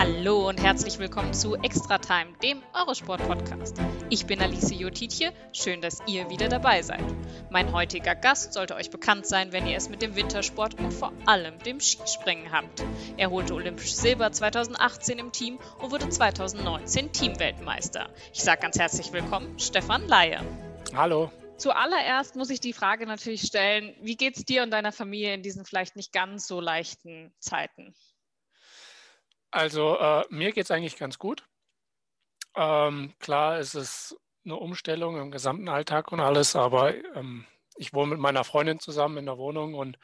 Hallo und herzlich willkommen zu Extra Time, dem Eurosport-Podcast. Ich bin Alice Jotitje, schön, dass ihr wieder dabei seid. Mein heutiger Gast sollte euch bekannt sein, wenn ihr es mit dem Wintersport und vor allem dem Skispringen habt. Er holte olympisches Silber 2018 im Team und wurde 2019 Teamweltmeister. Ich sage ganz herzlich willkommen, Stefan Laie. Hallo. Zuallererst muss ich die Frage natürlich stellen, wie geht es dir und deiner Familie in diesen vielleicht nicht ganz so leichten Zeiten? Also äh, mir geht es eigentlich ganz gut. Ähm, klar, es ist eine Umstellung im gesamten Alltag und alles, aber ähm, ich wohne mit meiner Freundin zusammen in der Wohnung und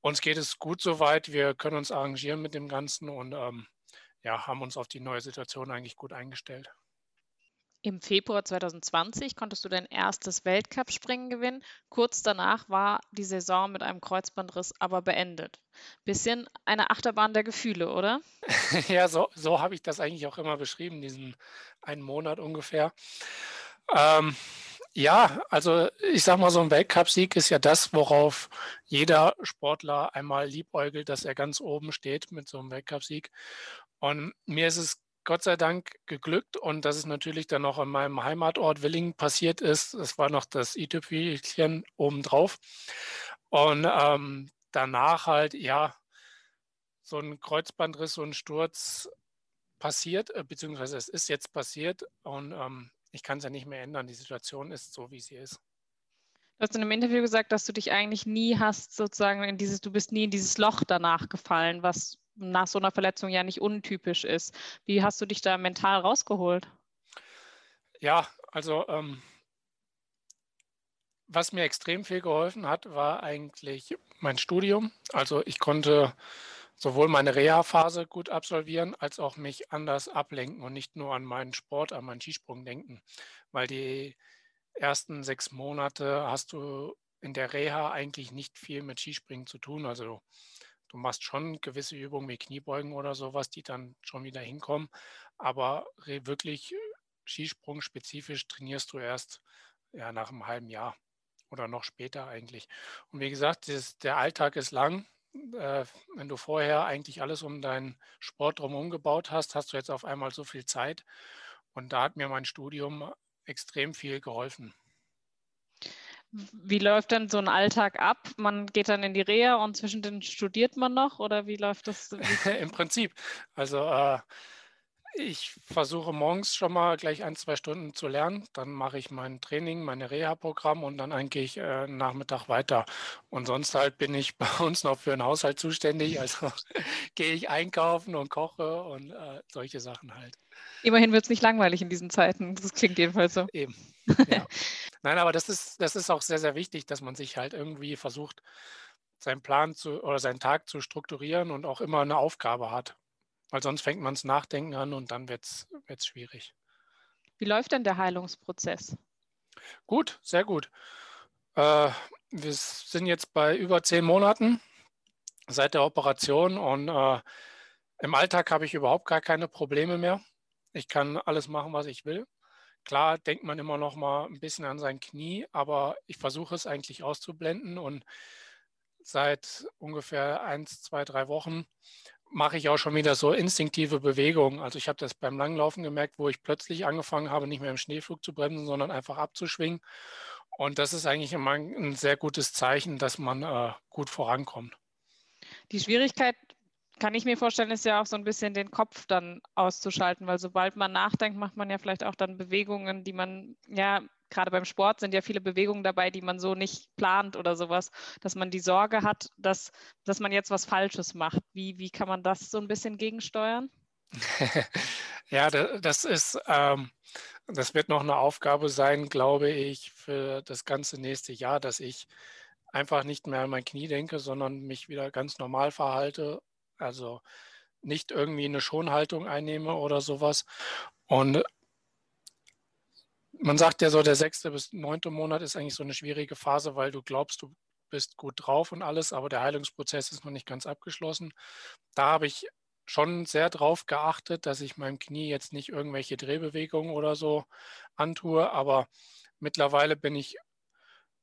uns geht es gut soweit. Wir können uns arrangieren mit dem Ganzen und ähm, ja, haben uns auf die neue Situation eigentlich gut eingestellt. Im Februar 2020 konntest du dein erstes Weltcup-Springen gewinnen. Kurz danach war die Saison mit einem Kreuzbandriss aber beendet. Bisschen eine Achterbahn der Gefühle, oder? ja, so, so habe ich das eigentlich auch immer beschrieben, diesen einen Monat ungefähr. Ähm, ja, also ich sag mal, so ein Weltcupsieg ist ja das, worauf jeder Sportler einmal liebäugelt, dass er ganz oben steht mit so einem Weltcupsieg. Und mir ist es Gott sei Dank geglückt und dass es natürlich dann noch an meinem Heimatort Willingen passiert ist. Es war noch das i-Tüpfelchen obendrauf. Und ähm, danach halt, ja, so ein Kreuzbandriss, so ein Sturz passiert, äh, beziehungsweise es ist jetzt passiert und ähm, ich kann es ja nicht mehr ändern. Die Situation ist so, wie sie ist. Du hast in einem Interview gesagt, dass du dich eigentlich nie hast, sozusagen in dieses, du bist nie in dieses Loch danach gefallen, was nach so einer Verletzung ja nicht untypisch ist. Wie hast du dich da mental rausgeholt? Ja, also ähm, was mir extrem viel geholfen hat, war eigentlich mein Studium. Also ich konnte sowohl meine Reha-Phase gut absolvieren, als auch mich anders ablenken und nicht nur an meinen Sport, an meinen Skisprung denken. Weil die ersten sechs Monate hast du in der Reha eigentlich nicht viel mit Skispringen zu tun. Also Du machst schon gewisse Übungen wie Kniebeugen oder sowas, die dann schon wieder hinkommen. Aber wirklich äh, Skisprung spezifisch trainierst du erst ja, nach einem halben Jahr oder noch später eigentlich. Und wie gesagt, das, der Alltag ist lang. Äh, wenn du vorher eigentlich alles um deinen Sport drumherum gebaut hast, hast du jetzt auf einmal so viel Zeit. Und da hat mir mein Studium extrem viel geholfen. Wie läuft denn so ein Alltag ab? Man geht dann in die Reha und zwischendrin studiert man noch oder wie läuft das? Im Prinzip. Also äh, ich versuche morgens schon mal gleich ein, zwei Stunden zu lernen. Dann mache ich mein Training, meine Reha-Programm und dann eigentlich äh, Nachmittag weiter. Und sonst halt bin ich bei uns noch für den Haushalt zuständig. Also gehe ich einkaufen und koche und äh, solche Sachen halt. Immerhin wird es nicht langweilig in diesen Zeiten. Das klingt jedenfalls so. Eben. Ja. Nein, aber das ist, das ist auch sehr, sehr wichtig, dass man sich halt irgendwie versucht, seinen Plan zu oder seinen Tag zu strukturieren und auch immer eine Aufgabe hat. Weil sonst fängt man das Nachdenken an und dann wird es schwierig. Wie läuft denn der Heilungsprozess? Gut, sehr gut. Äh, wir sind jetzt bei über zehn Monaten seit der Operation und äh, im Alltag habe ich überhaupt gar keine Probleme mehr. Ich kann alles machen, was ich will. Klar denkt man immer noch mal ein bisschen an sein Knie, aber ich versuche es eigentlich auszublenden und seit ungefähr eins, zwei, drei Wochen mache ich auch schon wieder so instinktive Bewegungen. Also ich habe das beim Langlaufen gemerkt, wo ich plötzlich angefangen habe, nicht mehr im Schneeflug zu bremsen, sondern einfach abzuschwingen. Und das ist eigentlich immer ein sehr gutes Zeichen, dass man äh, gut vorankommt. Die Schwierigkeit kann ich mir vorstellen, ist ja auch so ein bisschen den Kopf dann auszuschalten, weil sobald man nachdenkt, macht man ja vielleicht auch dann Bewegungen, die man, ja, gerade beim Sport sind ja viele Bewegungen dabei, die man so nicht plant oder sowas, dass man die Sorge hat, dass, dass man jetzt was Falsches macht. Wie, wie kann man das so ein bisschen gegensteuern? ja, das ist, ähm, das wird noch eine Aufgabe sein, glaube ich, für das ganze nächste Jahr, dass ich einfach nicht mehr an mein Knie denke, sondern mich wieder ganz normal verhalte. Also nicht irgendwie eine Schonhaltung einnehme oder sowas. Und man sagt ja so, der sechste bis neunte Monat ist eigentlich so eine schwierige Phase, weil du glaubst, du bist gut drauf und alles, aber der Heilungsprozess ist noch nicht ganz abgeschlossen. Da habe ich schon sehr drauf geachtet, dass ich meinem Knie jetzt nicht irgendwelche Drehbewegungen oder so antue, aber mittlerweile bin ich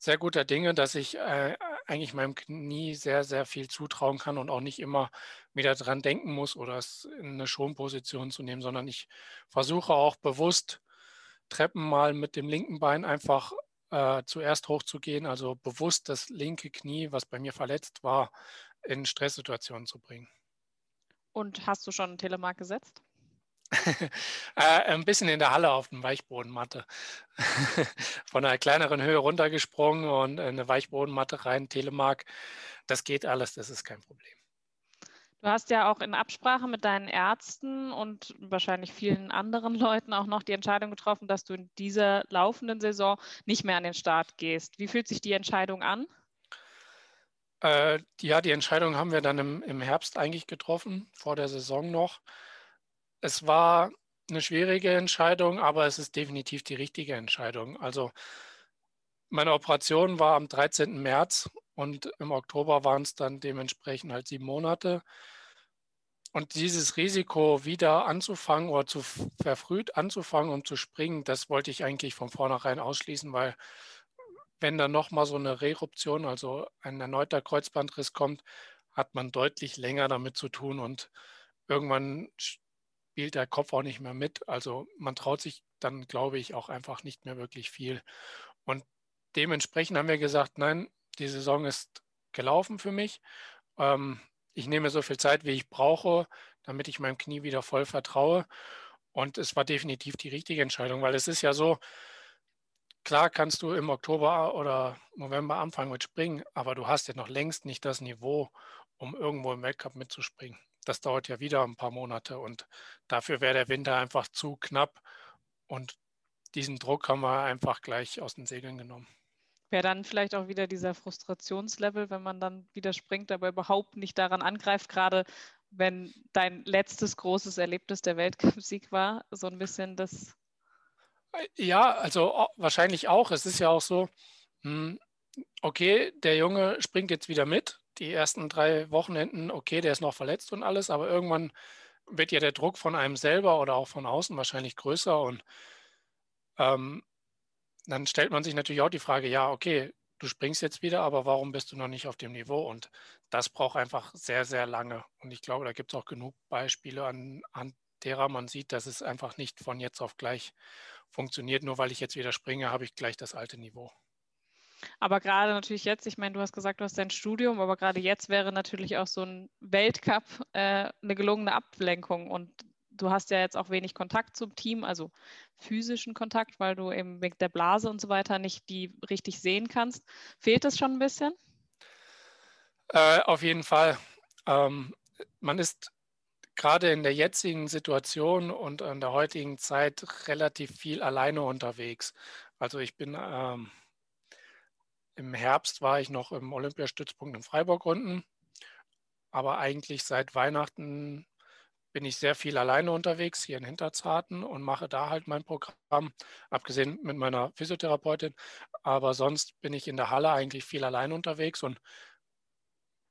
sehr guter Dinge, dass ich äh, eigentlich meinem Knie sehr, sehr viel zutrauen kann und auch nicht immer wieder dran denken muss oder es in eine Schonposition zu nehmen, sondern ich versuche auch bewusst Treppen mal mit dem linken Bein einfach äh, zuerst hochzugehen, also bewusst das linke Knie, was bei mir verletzt war, in Stresssituationen zu bringen. Und hast du schon einen Telemark gesetzt? äh, ein bisschen in der Halle auf dem Weichbodenmatte. Von einer kleineren Höhe runtergesprungen und eine Weichbodenmatte rein, Telemark. Das geht alles, das ist kein Problem. Du hast ja auch in Absprache mit deinen Ärzten und wahrscheinlich vielen anderen Leuten auch noch die Entscheidung getroffen, dass du in dieser laufenden Saison nicht mehr an den Start gehst. Wie fühlt sich die Entscheidung an? Äh, ja, die Entscheidung haben wir dann im, im Herbst eigentlich getroffen, vor der Saison noch. Es war eine schwierige Entscheidung, aber es ist definitiv die richtige Entscheidung. Also meine Operation war am 13. März und im Oktober waren es dann dementsprechend halt sieben Monate. Und dieses Risiko wieder anzufangen oder zu verfrüht anzufangen und zu springen, das wollte ich eigentlich von vornherein ausschließen, weil wenn dann nochmal so eine Reruption, also ein erneuter Kreuzbandriss kommt, hat man deutlich länger damit zu tun und irgendwann spielt der Kopf auch nicht mehr mit. Also man traut sich dann, glaube ich, auch einfach nicht mehr wirklich viel. Und dementsprechend haben wir gesagt, nein, die Saison ist gelaufen für mich. Ähm, ich nehme so viel Zeit, wie ich brauche, damit ich meinem Knie wieder voll vertraue. Und es war definitiv die richtige Entscheidung, weil es ist ja so, klar kannst du im Oktober oder November anfangen mit Springen, aber du hast ja noch längst nicht das Niveau, um irgendwo im Weltcup mitzuspringen. Das dauert ja wieder ein paar Monate und dafür wäre der Winter einfach zu knapp und diesen Druck haben wir einfach gleich aus den Segeln genommen. Wäre dann vielleicht auch wieder dieser Frustrationslevel, wenn man dann wieder springt, aber überhaupt nicht daran angreift, gerade wenn dein letztes großes Erlebnis der Weltcupsieg war, so ein bisschen das. Ja, also wahrscheinlich auch. Es ist ja auch so, hm, okay, der Junge springt jetzt wieder mit. Die ersten drei Wochenenden, okay, der ist noch verletzt und alles, aber irgendwann wird ja der Druck von einem selber oder auch von außen wahrscheinlich größer und ähm, dann stellt man sich natürlich auch die Frage, ja, okay, du springst jetzt wieder, aber warum bist du noch nicht auf dem Niveau? Und das braucht einfach sehr, sehr lange. Und ich glaube, da gibt es auch genug Beispiele, an, an derer man sieht, dass es einfach nicht von jetzt auf gleich funktioniert. Nur weil ich jetzt wieder springe, habe ich gleich das alte Niveau. Aber gerade natürlich jetzt, ich meine, du hast gesagt, du hast dein Studium, aber gerade jetzt wäre natürlich auch so ein Weltcup äh, eine gelungene Ablenkung. Und du hast ja jetzt auch wenig Kontakt zum Team, also physischen Kontakt, weil du eben wegen der Blase und so weiter nicht die richtig sehen kannst. Fehlt das schon ein bisschen? Äh, auf jeden Fall. Ähm, man ist gerade in der jetzigen Situation und in der heutigen Zeit relativ viel alleine unterwegs. Also ich bin ähm, im Herbst war ich noch im Olympiastützpunkt in Freiburg unten, aber eigentlich seit Weihnachten bin ich sehr viel alleine unterwegs hier in Hinterzarten und mache da halt mein Programm, abgesehen mit meiner Physiotherapeutin. Aber sonst bin ich in der Halle eigentlich viel alleine unterwegs. Und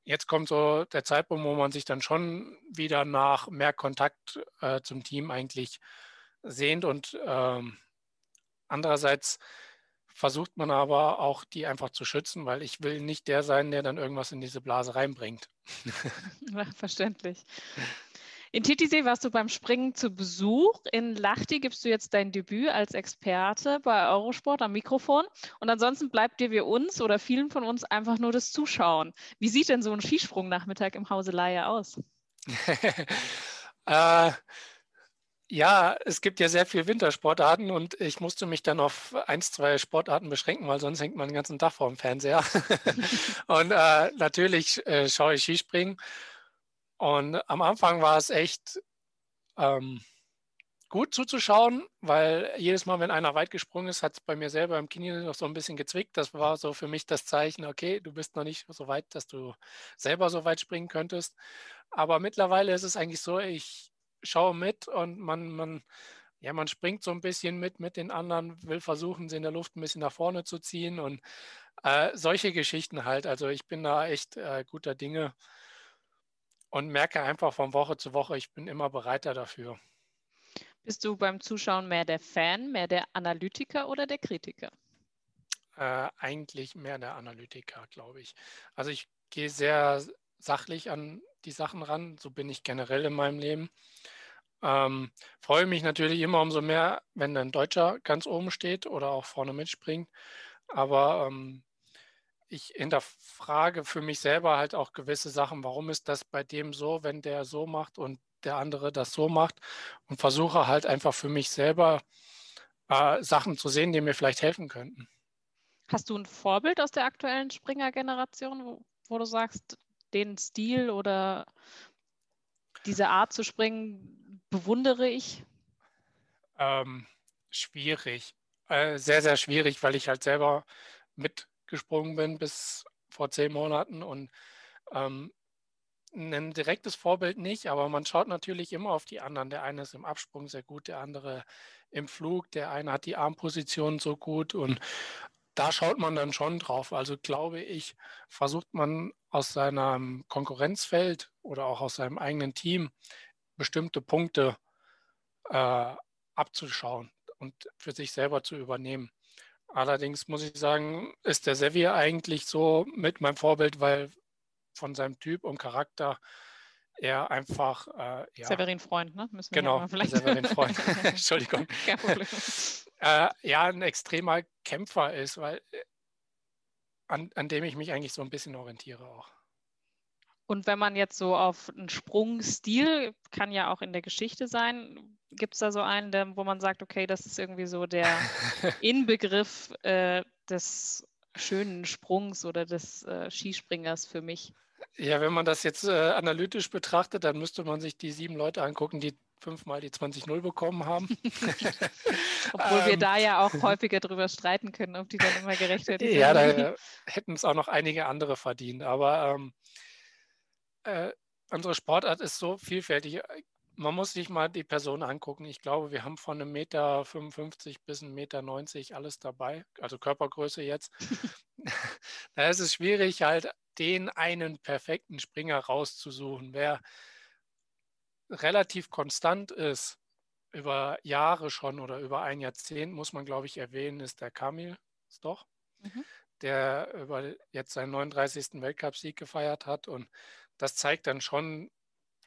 jetzt kommt so der Zeitpunkt, wo man sich dann schon wieder nach mehr Kontakt äh, zum Team eigentlich sehnt. Und ähm, andererseits versucht man aber auch, die einfach zu schützen, weil ich will nicht der sein, der dann irgendwas in diese Blase reinbringt. Verständlich. In Titisee warst du beim Springen zu Besuch. In Lahti gibst du jetzt dein Debüt als Experte bei Eurosport am Mikrofon. Und ansonsten bleibt dir wie uns oder vielen von uns einfach nur das Zuschauen. Wie sieht denn so ein Skisprungnachmittag im Hause Laie aus? äh, ja, es gibt ja sehr viele Wintersportarten und ich musste mich dann auf ein, zwei Sportarten beschränken, weil sonst hängt man den ganzen Tag vor dem Fernseher. und äh, natürlich äh, schaue ich Skispringen und am Anfang war es echt ähm, gut zuzuschauen, weil jedes Mal, wenn einer weit gesprungen ist, hat es bei mir selber im Knie noch so ein bisschen gezwickt. Das war so für mich das Zeichen, okay, du bist noch nicht so weit, dass du selber so weit springen könntest. Aber mittlerweile ist es eigentlich so, ich schaue mit und man, man, ja, man springt so ein bisschen mit mit den anderen, will versuchen, sie in der Luft ein bisschen nach vorne zu ziehen und äh, solche Geschichten halt. Also ich bin da echt äh, guter Dinge und merke einfach von Woche zu Woche, ich bin immer bereiter dafür. Bist du beim Zuschauen mehr der Fan, mehr der Analytiker oder der Kritiker? Äh, eigentlich mehr der Analytiker, glaube ich. Also ich gehe sehr sachlich an die Sachen ran, so bin ich generell in meinem Leben. Ähm, freue mich natürlich immer umso mehr, wenn ein Deutscher ganz oben steht oder auch vorne mitspringt. Aber ähm, ich hinterfrage für mich selber halt auch gewisse Sachen. Warum ist das bei dem so, wenn der so macht und der andere das so macht? Und versuche halt einfach für mich selber äh, Sachen zu sehen, die mir vielleicht helfen könnten. Hast du ein Vorbild aus der aktuellen Springer-Generation, wo, wo du sagst, den Stil oder diese Art zu springen bewundere ich? Ähm, schwierig. Äh, sehr, sehr schwierig, weil ich halt selber mitgesprungen bin bis vor zehn Monaten und ähm, ein direktes Vorbild nicht, aber man schaut natürlich immer auf die anderen. Der eine ist im Absprung sehr gut, der andere im Flug, der eine hat die Armposition so gut und da schaut man dann schon drauf. Also glaube ich, versucht man aus seinem Konkurrenzfeld oder auch aus seinem eigenen Team bestimmte Punkte äh, abzuschauen und für sich selber zu übernehmen. Allerdings muss ich sagen, ist der Sevier eigentlich so mit meinem Vorbild, weil von seinem Typ und Charakter er einfach äh, ja, Severin Freund, ne? Müssen wir genau, vielleicht. Severin Freund. Entschuldigung. Kein Problem. Äh, ja, ein extremer Kämpfer ist, weil äh, an, an dem ich mich eigentlich so ein bisschen orientiere auch. Und wenn man jetzt so auf einen Sprungstil, kann ja auch in der Geschichte sein, gibt es da so einen, der, wo man sagt, okay, das ist irgendwie so der Inbegriff äh, des schönen Sprungs oder des äh, Skispringers für mich? Ja, wenn man das jetzt äh, analytisch betrachtet, dann müsste man sich die sieben Leute angucken, die fünfmal die 20-0 bekommen haben. Obwohl ähm, wir da ja auch häufiger darüber streiten können, ob die dann immer gerechtfertigt Ja, da hätten es auch noch einige andere verdient. Aber ähm, äh, unsere Sportart ist so vielfältig. Man muss sich mal die Person angucken. Ich glaube, wir haben von einem Meter 55 bis einem Meter 90 alles dabei, also Körpergröße jetzt. da ist es schwierig, halt den einen perfekten Springer rauszusuchen. Wer relativ konstant ist, über Jahre schon oder über ein Jahrzehnt, muss man, glaube ich, erwähnen, ist der Kamil doch, mhm. der über jetzt seinen 39. Weltcupsieg gefeiert hat. Und das zeigt dann schon,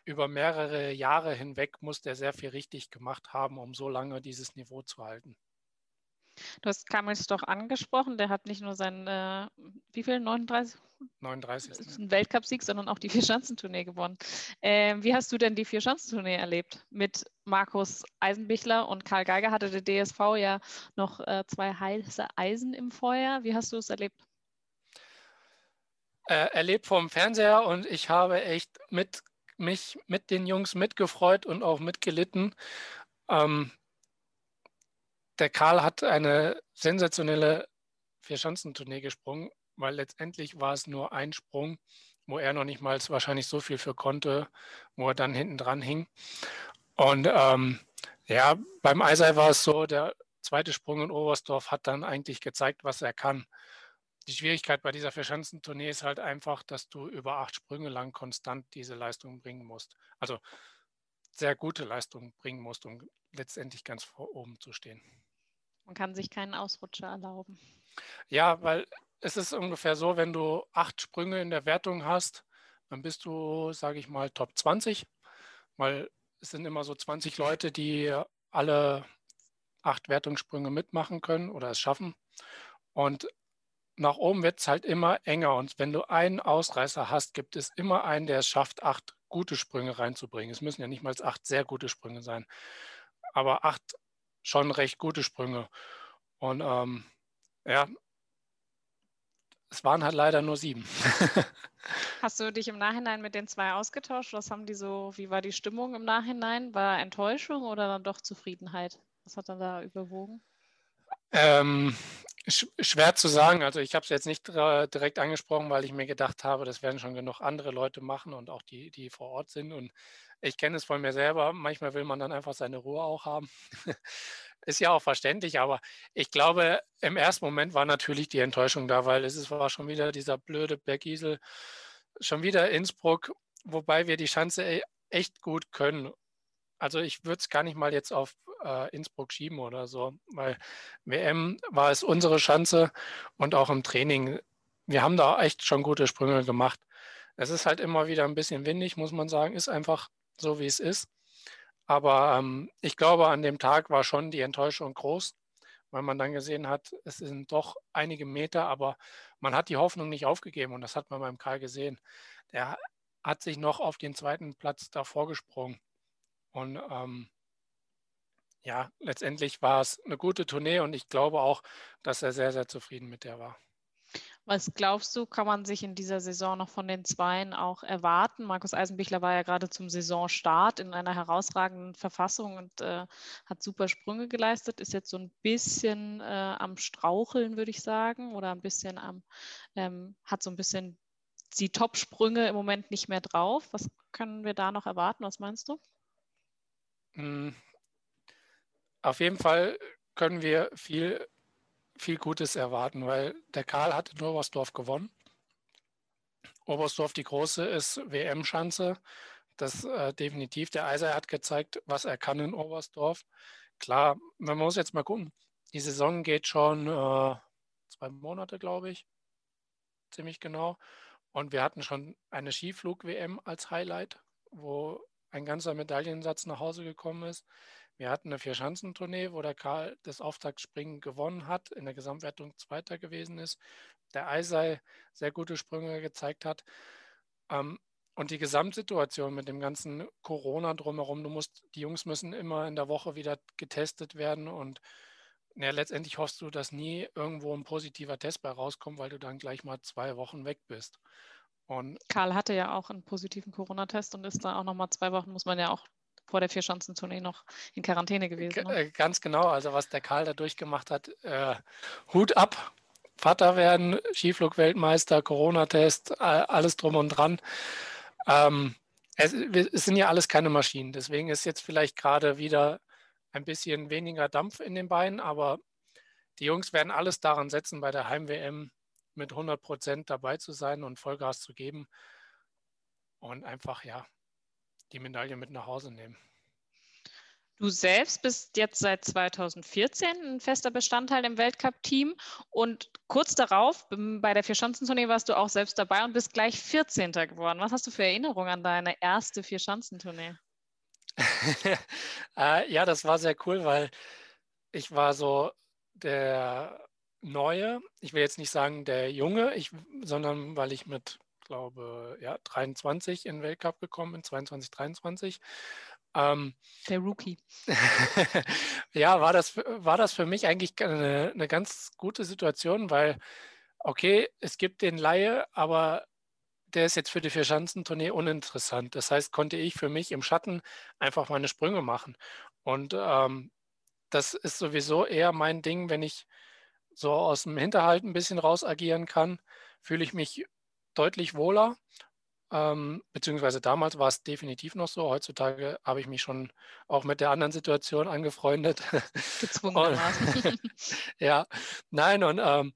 über mehrere Jahre hinweg muss der sehr viel richtig gemacht haben, um so lange dieses Niveau zu halten. Du hast Kamils doch angesprochen, der hat nicht nur seinen, äh, wie viel, 39? 39. Ein Weltcupsieg, sondern auch die Vierschanzentournee gewonnen. Äh, wie hast du denn die Vierschanzentournee erlebt? Mit Markus Eisenbichler und Karl Geiger hatte der DSV ja noch äh, zwei heiße Eisen im Feuer. Wie hast du es erlebt? Äh, erlebt vom Fernseher und ich habe echt mit mich mit den Jungs mitgefreut und auch mitgelitten. Ähm, der Karl hat eine sensationelle Vierschanzentournee gesprungen, weil letztendlich war es nur ein Sprung, wo er noch nicht mal wahrscheinlich so viel für konnte, wo er dann hinten dran hing. Und ähm, ja, beim Eisei war es so, der zweite Sprung in Oberstdorf hat dann eigentlich gezeigt, was er kann. Die Schwierigkeit bei dieser Vierschanzentournee ist halt einfach, dass du über acht Sprünge lang konstant diese Leistung bringen musst. Also sehr gute Leistung bringen musst, um letztendlich ganz vor oben zu stehen. Man kann sich keinen Ausrutscher erlauben. Ja, weil es ist ungefähr so, wenn du acht Sprünge in der Wertung hast, dann bist du, sage ich mal, Top 20, weil es sind immer so 20 Leute, die alle acht Wertungssprünge mitmachen können oder es schaffen. Und nach oben wird es halt immer enger. Und wenn du einen Ausreißer hast, gibt es immer einen, der es schafft, acht gute Sprünge reinzubringen. Es müssen ja nicht mal acht sehr gute Sprünge sein. Aber acht schon recht gute Sprünge. Und ähm, ja, es waren halt leider nur sieben. Hast du dich im Nachhinein mit den zwei ausgetauscht? Was haben die so, wie war die Stimmung im Nachhinein? War Enttäuschung oder dann doch Zufriedenheit? Was hat dann da überwogen? Ähm, sch schwer zu sagen. Also ich habe es jetzt nicht direkt angesprochen, weil ich mir gedacht habe, das werden schon genug andere Leute machen und auch die, die vor Ort sind. Und ich kenne es von mir selber. Manchmal will man dann einfach seine Ruhe auch haben. ist ja auch verständlich, aber ich glaube, im ersten Moment war natürlich die Enttäuschung da, weil es war schon wieder dieser blöde Bergisel, schon wieder Innsbruck, wobei wir die Schanze e, echt gut können. Also ich würde es gar nicht mal jetzt auf äh, Innsbruck schieben oder so, weil WM war es unsere Schanze und auch im Training. Wir haben da echt schon gute Sprünge gemacht. Es ist halt immer wieder ein bisschen windig, muss man sagen, ist einfach so, wie es ist. Aber ähm, ich glaube, an dem Tag war schon die Enttäuschung groß, weil man dann gesehen hat, es sind doch einige Meter, aber man hat die Hoffnung nicht aufgegeben und das hat man beim Karl gesehen. Der hat sich noch auf den zweiten Platz davor gesprungen. Und ähm, ja, letztendlich war es eine gute Tournee und ich glaube auch, dass er sehr, sehr zufrieden mit der war. Was glaubst du, kann man sich in dieser Saison noch von den Zweien auch erwarten? Markus Eisenbichler war ja gerade zum Saisonstart in einer herausragenden Verfassung und äh, hat super Sprünge geleistet, ist jetzt so ein bisschen äh, am Straucheln, würde ich sagen, oder ein bisschen am, ähm, hat so ein bisschen die Top-Sprünge im Moment nicht mehr drauf. Was können wir da noch erwarten? Was meinst du? Hm. Auf jeden Fall können wir viel viel Gutes erwarten, weil der Karl hat in Oberstdorf gewonnen. Oberstdorf, die große, ist WM-Schanze. Das äh, definitiv. Der Eiser hat gezeigt, was er kann in Oberstdorf. Klar, man muss jetzt mal gucken. Die Saison geht schon äh, zwei Monate, glaube ich. Ziemlich genau. Und wir hatten schon eine Skiflug-WM als Highlight, wo ein ganzer Medaillensatz nach Hause gekommen ist. Wir hatten eine Vierschanzentournee, wo der Karl das Auftaktspringen gewonnen hat, in der Gesamtwertung Zweiter gewesen ist, der Eisei sehr gute Sprünge gezeigt hat. Ähm, und die Gesamtsituation mit dem ganzen Corona drumherum, du musst, die Jungs müssen immer in der Woche wieder getestet werden und ja, letztendlich hoffst du, dass nie irgendwo ein positiver Test bei rauskommt, weil du dann gleich mal zwei Wochen weg bist. Und Karl hatte ja auch einen positiven Corona-Test und ist da auch nochmal zwei Wochen, muss man ja auch vor der Vierschanzentournee noch in Quarantäne gewesen. Ne? Äh, ganz genau, also was der Karl da durchgemacht hat, äh, Hut ab, Vater werden, Skiflug-Weltmeister, Corona-Test, alles drum und dran. Ähm, es, es, sind ja alles keine Maschinen, deswegen ist jetzt vielleicht gerade wieder ein bisschen weniger Dampf in den Beinen, aber die Jungs werden alles daran setzen, bei der Heim-WM mit 100 Prozent dabei zu sein und Vollgas zu geben und einfach, ja, die Medaille mit nach Hause nehmen. Du selbst bist jetzt seit 2014 ein fester Bestandteil im Weltcup-Team und kurz darauf bei der Vierschanzentournee warst du auch selbst dabei und bist gleich 14. geworden. Was hast du für Erinnerungen an deine erste Vierschanzentournee? äh, ja, das war sehr cool, weil ich war so der Neue, ich will jetzt nicht sagen der Junge, ich, sondern weil ich mit glaube, ja, 23 in den Weltcup gekommen, in 22, 23. Ähm, Der Rookie. ja, war das, war das für mich eigentlich eine, eine ganz gute Situation, weil, okay, es gibt den Laie, aber der ist jetzt für die Vierschanzentournee uninteressant. Das heißt, konnte ich für mich im Schatten einfach meine Sprünge machen. Und ähm, das ist sowieso eher mein Ding, wenn ich so aus dem Hinterhalt ein bisschen raus agieren kann, fühle ich mich deutlich wohler. Ähm, beziehungsweise damals war es definitiv noch so. Heutzutage habe ich mich schon auch mit der anderen Situation angefreundet. Gezwungenermaßen. ja, nein, und ähm,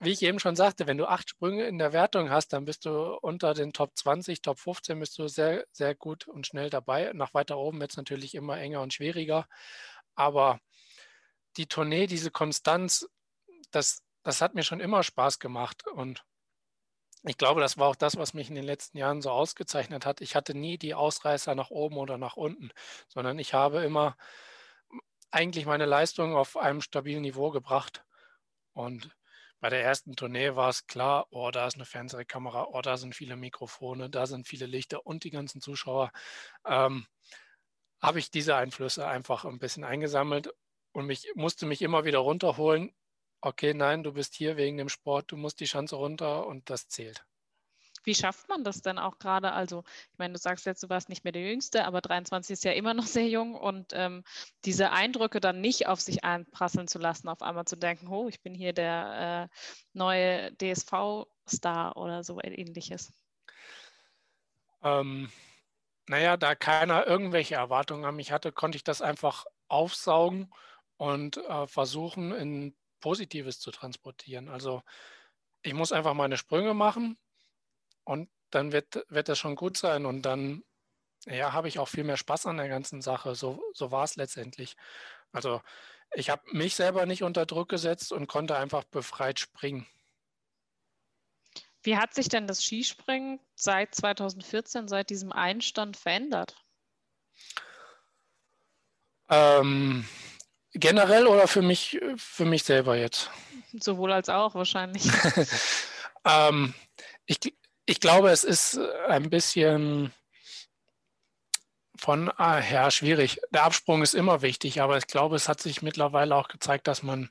wie ich eben schon sagte, wenn du acht Sprünge in der Wertung hast, dann bist du unter den Top 20, Top 15 bist du sehr, sehr gut und schnell dabei. Nach weiter oben wird es natürlich immer enger und schwieriger. Aber die Tournee, diese Konstanz, das, das hat mir schon immer Spaß gemacht. Und ich glaube, das war auch das, was mich in den letzten Jahren so ausgezeichnet hat. Ich hatte nie die Ausreißer nach oben oder nach unten, sondern ich habe immer eigentlich meine Leistung auf einem stabilen Niveau gebracht. Und bei der ersten Tournee war es klar, oh, da ist eine Fernsehkamera, oh, da sind viele Mikrofone, da sind viele Lichter und die ganzen Zuschauer. Ähm, habe ich diese Einflüsse einfach ein bisschen eingesammelt und mich musste mich immer wieder runterholen, okay, nein, du bist hier wegen dem Sport, du musst die Schanze runter und das zählt. Wie schafft man das denn auch gerade? Also, ich meine, du sagst jetzt, du warst nicht mehr der Jüngste, aber 23 ist ja immer noch sehr jung und ähm, diese Eindrücke dann nicht auf sich einprasseln zu lassen, auf einmal zu denken, oh, ich bin hier der äh, neue DSV-Star oder so ähnliches. Ähm, naja, da keiner irgendwelche Erwartungen an mich hatte, konnte ich das einfach aufsaugen und äh, versuchen, in Positives zu transportieren. Also ich muss einfach meine Sprünge machen, und dann wird, wird das schon gut sein. Und dann ja, habe ich auch viel mehr Spaß an der ganzen Sache. So, so war es letztendlich. Also ich habe mich selber nicht unter Druck gesetzt und konnte einfach befreit springen. Wie hat sich denn das Skispringen seit 2014, seit diesem Einstand verändert? Ähm, generell oder für mich, für mich selber jetzt? Sowohl als auch wahrscheinlich. ähm, ich, ich glaube, es ist ein bisschen von ah, her schwierig. Der Absprung ist immer wichtig, aber ich glaube, es hat sich mittlerweile auch gezeigt, dass man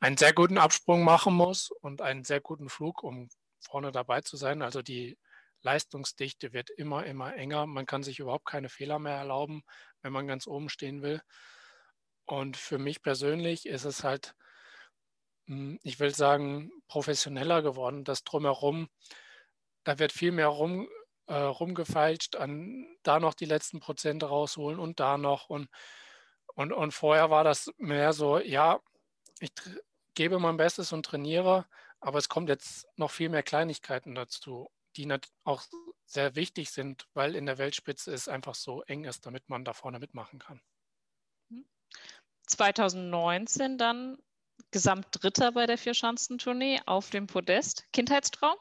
einen sehr guten Absprung machen muss und einen sehr guten Flug, um vorne dabei zu sein. Also die Leistungsdichte wird immer, immer enger. Man kann sich überhaupt keine Fehler mehr erlauben, wenn man ganz oben stehen will. Und für mich persönlich ist es halt, hm, ich will sagen, professioneller geworden, das drumherum da wird viel mehr rum, äh, rumgefeilscht, an da noch die letzten Prozente rausholen und da noch. Und, und, und vorher war das mehr so, ja, ich gebe mein Bestes und trainiere, aber es kommt jetzt noch viel mehr Kleinigkeiten dazu, die auch sehr wichtig sind, weil in der Weltspitze es einfach so eng ist, damit man da vorne mitmachen kann. 2019 dann Gesamtdritter bei der Vierschanzentournee auf dem Podest. Kindheitstraum?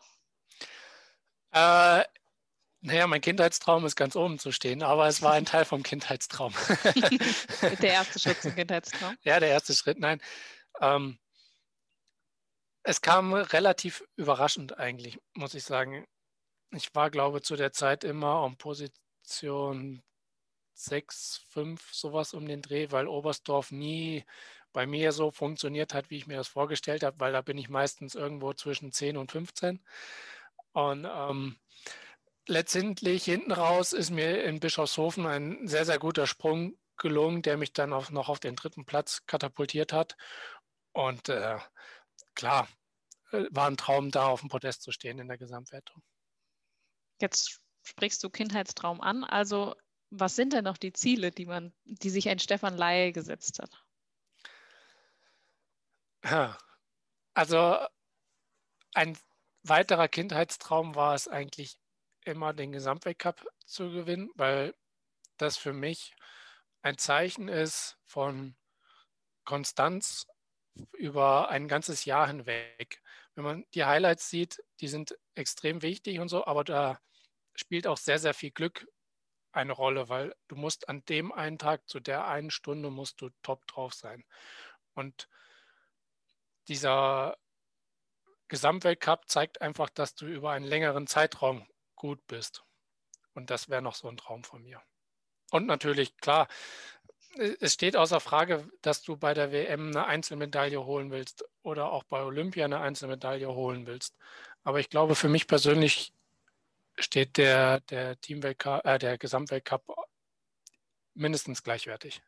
Äh, naja, mein Kindheitstraum ist ganz oben zu stehen, aber es war ein Teil vom Kindheitstraum. der erste Schritt zum Kindheitstraum? Ja, der erste Schritt, nein. Ähm, es kam relativ überraschend eigentlich, muss ich sagen. Ich war, glaube ich, zu der Zeit immer um Position 6, 5, sowas um den Dreh, weil Oberstdorf nie bei mir so funktioniert hat, wie ich mir das vorgestellt habe, weil da bin ich meistens irgendwo zwischen 10 und 15. Und ähm, letztendlich hinten raus ist mir in Bischofshofen ein sehr, sehr guter Sprung gelungen, der mich dann auch noch auf den dritten Platz katapultiert hat. Und äh, klar, äh, war ein Traum, da auf dem Podest zu stehen in der Gesamtwertung. Jetzt sprichst du Kindheitstraum an. Also, was sind denn noch die Ziele, die man, die sich ein Stefan Laie gesetzt hat? Also ein weiterer Kindheitstraum war es eigentlich immer, den Gesamtweltcup zu gewinnen, weil das für mich ein Zeichen ist von Konstanz über ein ganzes Jahr hinweg. Wenn man die Highlights sieht, die sind extrem wichtig und so, aber da spielt auch sehr, sehr viel Glück eine Rolle, weil du musst an dem einen Tag zu der einen Stunde musst du top drauf sein. Und dieser Gesamtweltcup zeigt einfach, dass du über einen längeren Zeitraum gut bist. Und das wäre noch so ein Traum von mir. Und natürlich, klar, es steht außer Frage, dass du bei der WM eine Einzelmedaille holen willst oder auch bei Olympia eine Einzelmedaille holen willst. Aber ich glaube, für mich persönlich steht der, der Teamweltcup, äh, der Gesamtweltcup mindestens gleichwertig.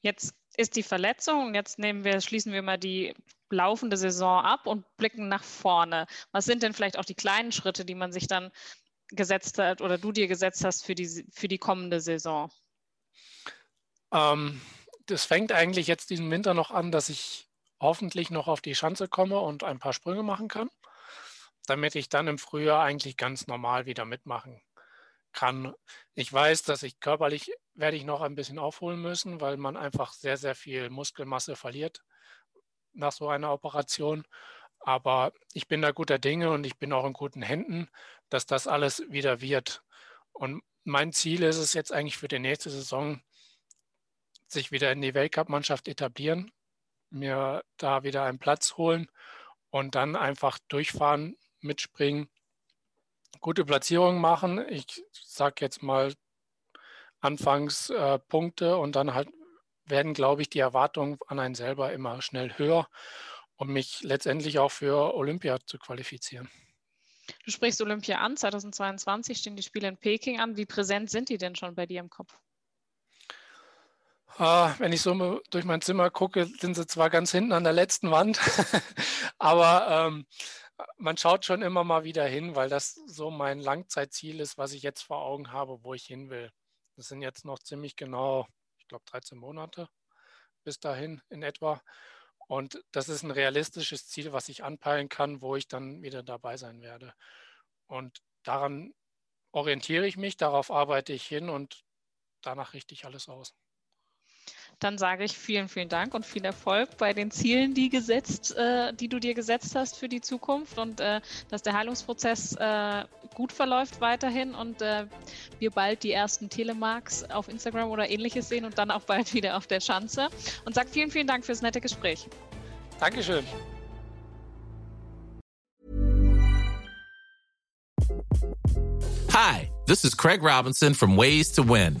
Jetzt ist die Verletzung und jetzt nehmen wir, schließen wir mal die laufende Saison ab und blicken nach vorne. Was sind denn vielleicht auch die kleinen Schritte, die man sich dann gesetzt hat oder du dir gesetzt hast für die, für die kommende Saison? Ähm, das fängt eigentlich jetzt diesen Winter noch an, dass ich hoffentlich noch auf die Schanze komme und ein paar Sprünge machen kann, damit ich dann im Frühjahr eigentlich ganz normal wieder mitmachen kann. Ich weiß, dass ich körperlich werde ich noch ein bisschen aufholen müssen, weil man einfach sehr, sehr viel Muskelmasse verliert nach so einer Operation. Aber ich bin da guter Dinge und ich bin auch in guten Händen, dass das alles wieder wird. Und mein Ziel ist es jetzt eigentlich für die nächste Saison, sich wieder in die Weltcup-Mannschaft etablieren, mir da wieder einen Platz holen und dann einfach durchfahren, mitspringen gute Platzierungen machen. Ich sage jetzt mal anfangs äh, Punkte und dann halt werden, glaube ich, die Erwartungen an einen selber immer schnell höher, um mich letztendlich auch für Olympia zu qualifizieren. Du sprichst Olympia an, 2022 stehen die Spiele in Peking an. Wie präsent sind die denn schon bei dir im Kopf? Uh, wenn ich so durch mein Zimmer gucke, sind sie zwar ganz hinten an der letzten Wand, aber ähm, man schaut schon immer mal wieder hin, weil das so mein Langzeitziel ist, was ich jetzt vor Augen habe, wo ich hin will. Das sind jetzt noch ziemlich genau, ich glaube, 13 Monate bis dahin in etwa. Und das ist ein realistisches Ziel, was ich anpeilen kann, wo ich dann wieder dabei sein werde. Und daran orientiere ich mich, darauf arbeite ich hin und danach richte ich alles aus. Dann sage ich vielen, vielen Dank und viel Erfolg bei den Zielen, die, gesetzt, äh, die du dir gesetzt hast für die Zukunft und äh, dass der Heilungsprozess äh, gut verläuft weiterhin und äh, wir bald die ersten Telemarks auf Instagram oder ähnliches sehen und dann auch bald wieder auf der Schanze. Und sage vielen, vielen Dank fürs nette Gespräch. Dankeschön. Hi, this is Craig Robinson from Ways to Win.